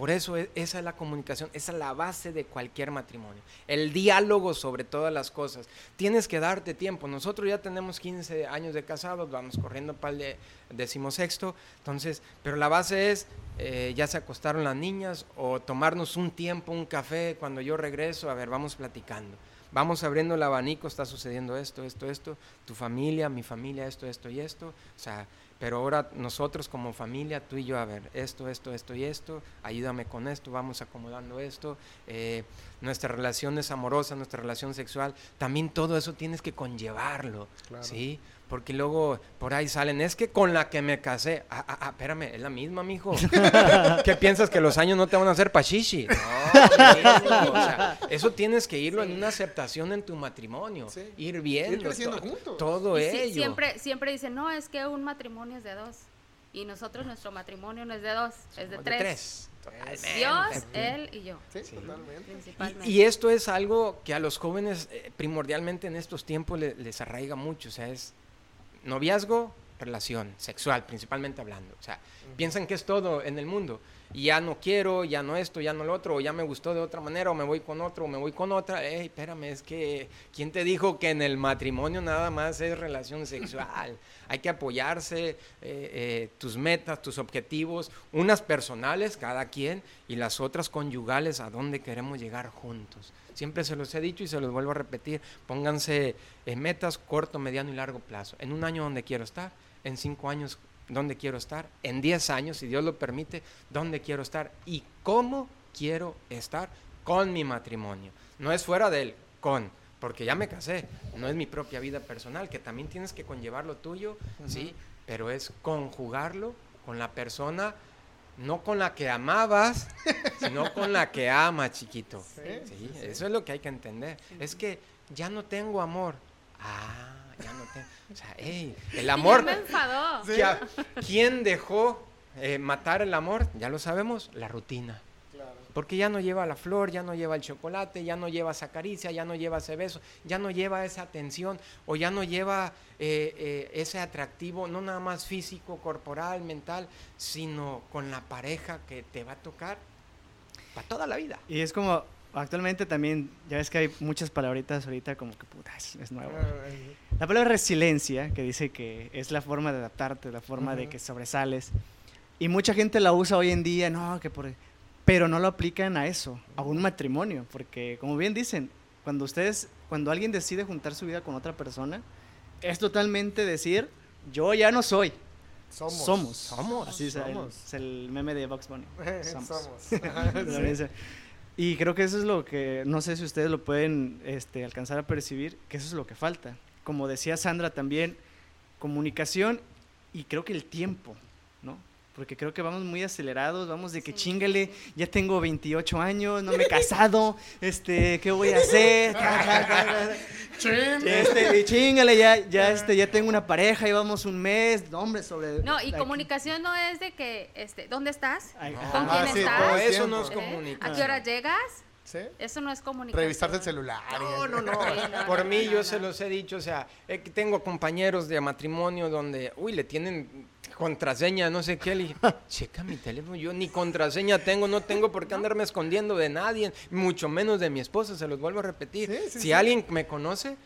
Por eso e- esa es la comunicación, esa es la base de cualquier matrimonio. El diálogo sobre todas las cosas. Tienes que darte tiempo. Nosotros ya tenemos 15 años de casados, vamos corriendo para el de- decimosexto. Entonces, pero la base es, eh, ya se acostaron las niñas o tomarnos un tiempo, un café cuando yo regreso, a ver, vamos platicando. Vamos abriendo el abanico, está sucediendo esto, esto, esto, tu familia, mi familia, esto, esto y esto. O sea, pero ahora nosotros como familia, tú y yo, a ver, esto, esto, esto y esto, ayúdame con esto, vamos acomodando esto. eh, nuestras relaciones amorosas, nuestra relación sexual, también todo eso tienes que conllevarlo, Claro. ¿sí? Porque luego por ahí salen, es que con la que me casé, ah, ah, ah, espérame, es la misma, mijo. <laughs> ¿Qué piensas que los años no te van a hacer pachichi? No, <laughs> mijo, o sea, eso tienes que irlo en una aceptación en tu matrimonio, Sí. ir viendo Ir to- juntos. todo Y sí, ello. siempre, siempre dicen, no, es que un matrimonio es de dos. Y nosotros, nuestro matrimonio no es de dos, es de De tres. tres. Totalmente. Dios, él y yo, Sí, Sí. totalmente. Y, y esto es algo que a los jóvenes eh, primordialmente en estos tiempos le- les arraiga mucho, o sea, es noviazgo, relación sexual, principalmente hablando. O sea, piensan que es todo en el mundo. Ya no quiero, ya no esto, ya no lo otro, o ya me gustó de otra manera, o me voy con otro, o me voy con otra. Ey, espérame, es que, ¿quién te dijo que en el matrimonio nada más es relación sexual? Hay que apoyarse, eh, eh, tus metas, tus objetivos, unas personales, cada quien, y las otras conyugales, a dónde queremos llegar juntos. Siempre se los he dicho y se los vuelvo a repetir, pónganse en metas corto, mediano y largo plazo. En un año donde quiero estar, en cinco años dónde quiero estar, en 10 años, si Dios lo permite, dónde quiero estar y cómo quiero estar con mi matrimonio. No es fuera del con, porque ya me casé, no es mi propia vida personal, que también tienes que conllevar lo tuyo, sí, pero es conjugarlo con la persona, no con la que amabas, <laughs> sino con la que ama, chiquito. Sí, eso es lo que hay que entender. Es que ya no tengo amor. Ah, ya no tengo. O sea, <laughs> hey, el amor. me enfadó. ¿Quién dejó eh, matar el amor? Ya lo sabemos, la rutina. Porque ya no lleva la flor, ya no lleva el chocolate, ya no lleva esa caricia, ya no lleva ese beso, ya no lleva esa atención o ya no lleva eh, eh, ese atractivo, no nada más físico, corporal, mental, sino con la pareja que te va a tocar para toda la vida. Y es como, actualmente también, ya ves que hay muchas palabritas ahorita como que puta, es, nuevo. La palabra resiliencia, que dice que es la forma de adaptarte, la forma de que sobresales. Y mucha gente la usa hoy en día, no, que por... Pero no lo aplican a eso, a un matrimonio, porque como bien dicen, cuando ustedes, cuando alguien decide juntar su vida con otra persona, es totalmente decir, yo ya no soy. Somos. Somos. Somos. Así es, El, es el meme de Box Bunny. <laughs> Somos. Somos. <laughs> Y creo que eso es lo que, no sé si ustedes lo pueden este, alcanzar a percibir, que eso es lo que falta. Como decía Sandra también, comunicación y creo que el tiempo, ¿no? Porque creo que vamos muy acelerados, vamos de que chingale, ya tengo 28 años, no me he casado, <laughs> este, ¿qué voy a hacer? este, chingale, ya, ya, este, ya tengo una pareja, llevamos un mes, no, hombre, sobre... No, y comunicación no es de que, este, ¿dónde estás? ¿Con ah, quién estás? eso no es ¿Eh? comunicación. ¿A qué hora llegas? ¿Sí? Eso no es comunicación. Revisarte el celular. No, no, no. Por mí yo se los he dicho, o sea, tengo compañeros de matrimonio donde, uy, le tienen contraseña, no sé qué, le dije, checa mi teléfono, yo ni contraseña tengo, no tengo por qué andarme escondiendo de nadie, mucho menos de mi esposa, se los vuelvo a repetir. si alguien me conoce,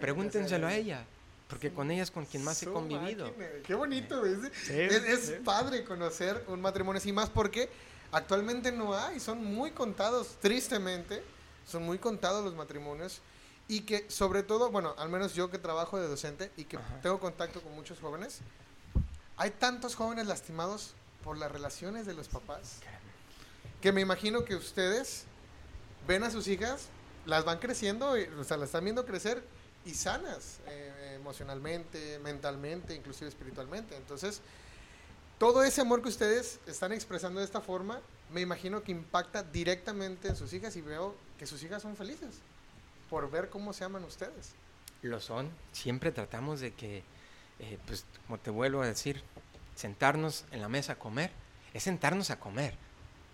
pregúntenselo a ella. Porque con ella es con quien más he convivido. Qué bonito, es, es padre conocer un matrimonio así más porque actualmente no hay, son muy contados, tristemente, son muy contados los matrimonios y que sobre todo, bueno, al menos yo que trabajo de docente y que tengo contacto con muchos jóvenes, hay tantos jóvenes lastimados por las relaciones de los papás que me imagino que ustedes ven a sus hijas, las van creciendo, o sea, las están viendo crecer y sanas eh, emocionalmente, mentalmente, inclusive espiritualmente. Entonces, todo ese amor que ustedes están expresando de esta forma, me imagino que impacta directamente en sus hijas y veo que sus hijas son felices por ver cómo se aman ustedes. Lo son. Siempre tratamos de que, eh, pues, como te vuelvo a decir, sentarnos en la mesa a comer, es sentarnos a comer.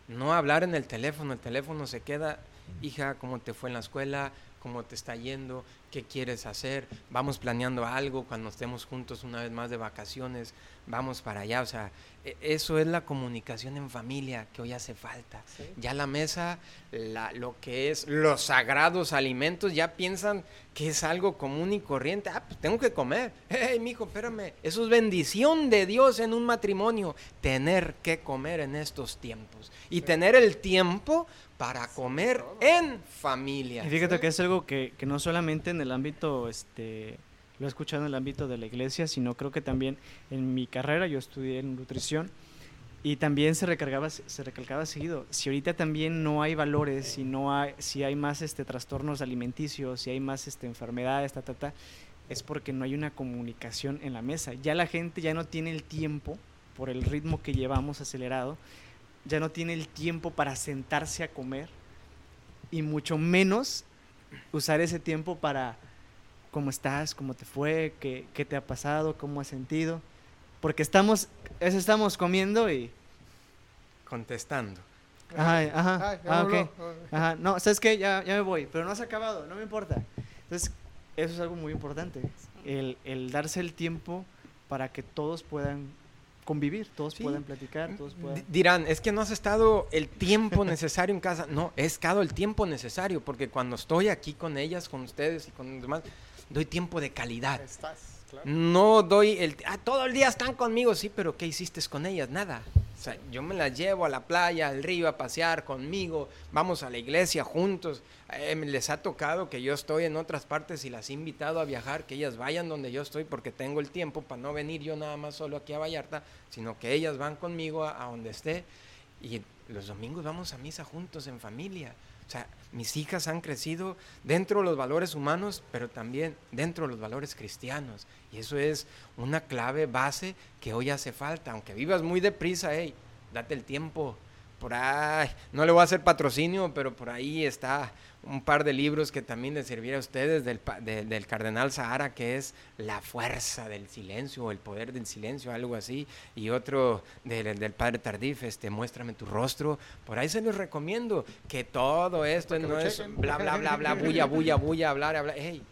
No hablar en el teléfono, el teléfono se queda, hija, ¿cómo te fue en la escuela? ¿Cómo te está yendo? ¿Qué quieres hacer? Vamos planeando algo cuando estemos juntos una vez más de vacaciones, vamos para allá. O sea, e, eso es la comunicación en familia que hoy hace falta. Ya la mesa, la, lo que es los sagrados alimentos, ya piensan que es algo común y corriente. Ah, pues tengo que comer. Hey, mijo, espérame. Eso es bendición de Dios en un matrimonio. Tener que comer en estos tiempos. Y tener el tiempo para comer en familia. Y fíjate que es algo que, que no solamente en el ámbito este, lo he escuchado en el ámbito de la iglesia, sino creo que también en mi carrera yo estudié en nutrición y también se recargaba se recalcaba seguido si ahorita también no hay valores si no hay si hay más este trastornos alimenticios si hay más este enfermedades ta ta ta es porque no hay una comunicación en la mesa ya la gente ya no tiene el tiempo por el ritmo que llevamos acelerado ya no tiene el tiempo para sentarse a comer y mucho menos usar ese tiempo para cómo estás, cómo te fue, qué, qué te ha pasado, cómo has sentido. Porque estamos, eso estamos comiendo y... Contestando. Ajá, ajá, ah, ok. Ajá, no, ¿sabes qué? Ya, ya me voy, pero no has acabado, no me importa. Entonces, eso es algo muy importante, el, el darse el tiempo para que todos puedan convivir, todos Sí. puedan platicar, todos puedan... Dirán, es que no has estado el tiempo necesario en casa. No, he estado el tiempo necesario, porque cuando estoy aquí con ellas, con ustedes y con los demás, doy tiempo de calidad. Estás, claro. No doy el... Ah, todo el día están conmigo, sí, pero ¿qué hiciste con ellas? Nada. O sea, yo me las llevo a la playa, al río, a pasear conmigo, vamos a la iglesia juntos. Eh, les ha tocado que yo estoy en otras partes y las he invitado a viajar, que ellas vayan donde yo estoy porque tengo el tiempo para no venir yo nada más solo aquí a Vallarta, sino que ellas van conmigo a donde esté. Y los domingos vamos a misa juntos en familia. O sea, mis hijas han crecido dentro de los valores humanos, pero también dentro de los valores cristianos. Y eso es una clave base que hoy hace falta. Aunque vivas muy deprisa, hey, date el tiempo. Por ahí, no le voy a hacer patrocinio, pero por ahí está un par de libros que también les serviría a ustedes del, de- del cardenal Sahara, que es La fuerza del silencio o El poder del silencio, algo así, y otro del, del padre Tardif, este, Muéstrame tu rostro. Por ahí se los recomiendo que todo esto no es chequen. bla, bla, bla, bla, bulla, bulla, bulla, hablar, hablar. Hey,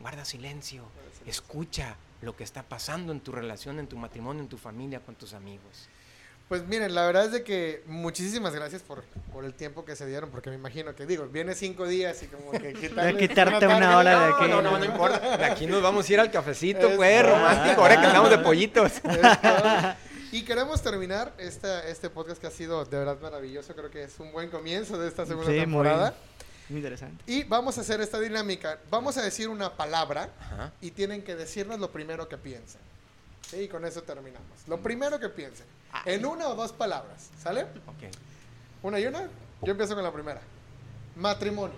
guarda silencio, escucha lo que está pasando en tu relación, en tu matrimonio, en tu familia, con tus amigos. Pues miren, la verdad es de que muchísimas gracias por, por el tiempo que se dieron, porque me imagino que digo, viene cinco días y como que <laughs> quitarle quitarte una una hora de aquí. No, no, no importa. De aquí nos vamos a ir al cafecito, Es- pues, romántico. Ahora que andamos de pollitos. <laughs> Y queremos terminar esta, este podcast que ha sido de verdad maravilloso. Creo que es un buen comienzo de esta segunda Sí, muy- temporada. Muy interesante. Y vamos a hacer esta dinámica. Vamos a decir una palabra Ajá. y tienen que decirnos lo primero que piensen. Sí, y con eso terminamos. Lo primero que piensen. En una o dos palabras. ¿Sale? Ok. ¿Una y una? Yo empiezo con la primera. Matrimonio.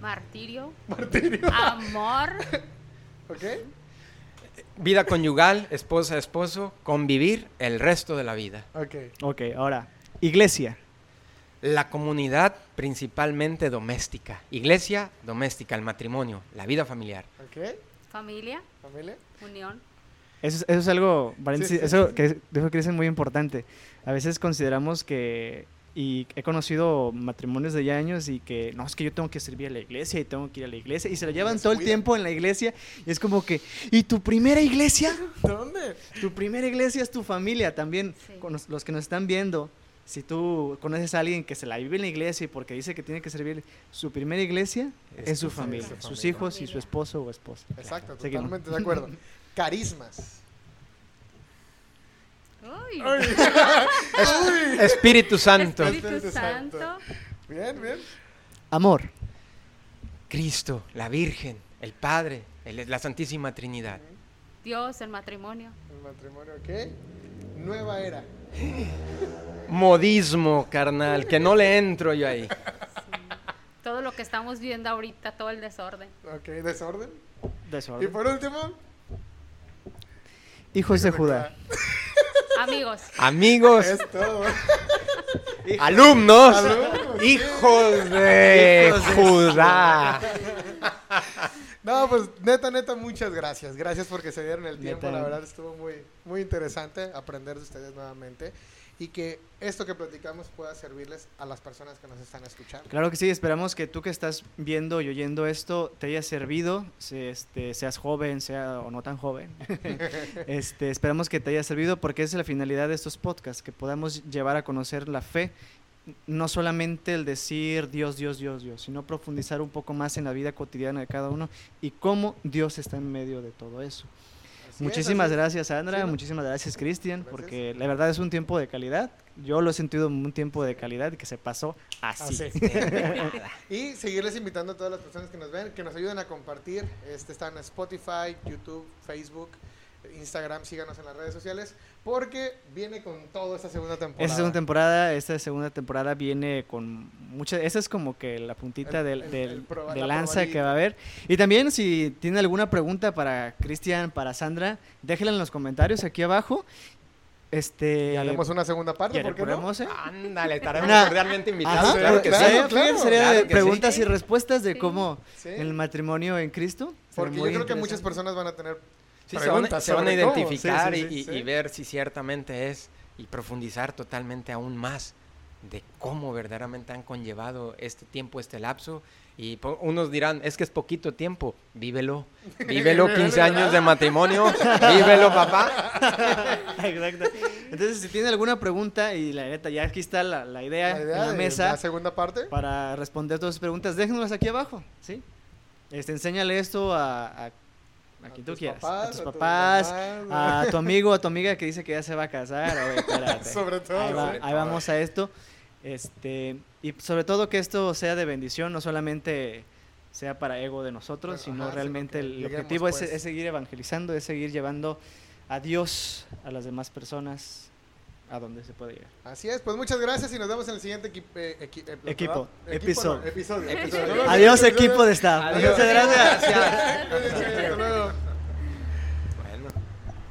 Martirio, Martirio. amor, <laughs> ¿Ok? Vida conyugal, esposa, esposo, convivir el resto de la vida. Ok. Ok, ahora, iglesia. La comunidad principalmente doméstica. Iglesia doméstica, el matrimonio, la vida familiar. Ok. familia, Familia. unión. Eso es, eso es algo, paréntesis, sí, eso sí. que dijo Cris es muy importante. A veces consideramos que, y he conocido matrimonios de ya años y que, no, es que yo tengo que servir a la iglesia y tengo que ir a la iglesia y se lo llevan todo el tiempo en la iglesia y es como que, ¿y tu primera iglesia? ¿Dónde? Tu primera iglesia es tu familia también. Sí. Con los, los que nos están viendo, si tú conoces a alguien que se la vive en la iglesia y porque dice que tiene que servir, su primera iglesia Es es, su familia, familia. sus Familia. hijos y su esposo o esposa. Exacto, totalmente de acuerdo. <laughs> Carismas. Uy, <laughs> Espíritu Santo. Espíritu. Santo, Bien, bien. Amor, Cristo, la Virgen, el Padre, el- la Santísima Trinidad. Dios, el matrimonio. El matrimonio, ok. Nueva era. Modismo, carnal, que no le entro yo ahí. Todo lo que estamos viendo ahorita, todo el desorden. Ok, desorden. Y desorden. por último, Hijos de Judá. Amigos, Amigos, es todo. alumnos, Alumnos, hijos de Hijos de Judá. No, pues neta, neta, muchas gracias. Gracias porque se dieron el tiempo. Neta. La verdad estuvo muy, muy interesante aprender de ustedes nuevamente. Y que esto que platicamos pueda servirles a las personas que nos están escuchando. Claro que sí, esperamos que tú que estás viendo y oyendo esto te haya servido, se- este, seas joven, sea o no tan joven. <laughs> este, esperamos que te haya servido porque esa es la finalidad de estos podcasts, que podamos llevar a conocer la fe, no solamente el decir Dios, Dios, Dios, Dios, sino profundizar un poco más en la vida cotidiana de cada uno y cómo Dios está en medio de todo eso. Así Muchísimas es. gracias, Sandra. Sí, ¿no? Muchísimas gracias, Cristian, porque la verdad es un tiempo de calidad. Yo lo he sentido un tiempo de calidad que se pasó así. Así. <laughs> y seguirles invitando a todas las personas que nos ven, que nos ayuden a compartir. Este está en Spotify, YouTube, Facebook, Instagram. Síganos en las redes sociales porque viene con todo esta segunda temporada. Esta segunda temporada, esta segunda temporada viene con mucha, esa es como que la puntita El- del, el- del- el proba- de la lanza que va a haber. Y también si tiene alguna pregunta para Cristian, para Sandra, déjenla en los comentarios aquí abajo. Este Y haremos una segunda parte, ¿por qué no? ¿eh? Ándale, estaremos <laughs> Una- cordialmente invitados. Ajá, claro que claro, sí. sería- claro. sería Claro de que sí. preguntas y respuestas de cómo Sí. el matrimonio en Cristo. Porque yo creo que muchas personas van a tener Sí, se van, a- se van identificar Sí, sí, y- sí. y, y ver si ciertamente es y profundizar totalmente aún más de cómo verdaderamente han conllevado este tiempo, este lapso. Y unos dirán, es que es poquito tiempo, vívelo, <laughs> vívelo 15 años de matrimonio, vívelo papá. <laughs> Exacto. Entonces, si tiene alguna pregunta, y la neta, ya aquí está la, la idea, La idea en la mesa La segunda parte. para responder todas sus preguntas, déjenlas aquí abajo, ¿sí? Este, enséñale esto a, a, a quien tú quieras. papás, a tus a papás, a tu amigo, a tu amiga que dice que ya se va a casar. <laughs> Sobre todo, Ahí, va- sobre ahí vamos a esto. Este, y sobre todo que esto sea de bendición, no solamente sea para ego de nosotros, sino realmente el objetivo es, pues. es seguir evangelizando, es seguir llevando a Dios a las demás personas a donde se puede llegar. Así es, pues muchas gracias y nos vemos en el siguiente equi- eh, equi- eh, Equipo, ¿verdad? episodio. no, <laughs> episodio. Adiós equipo de staff. Adiós. Muchas gracias. <laughs> Gracias.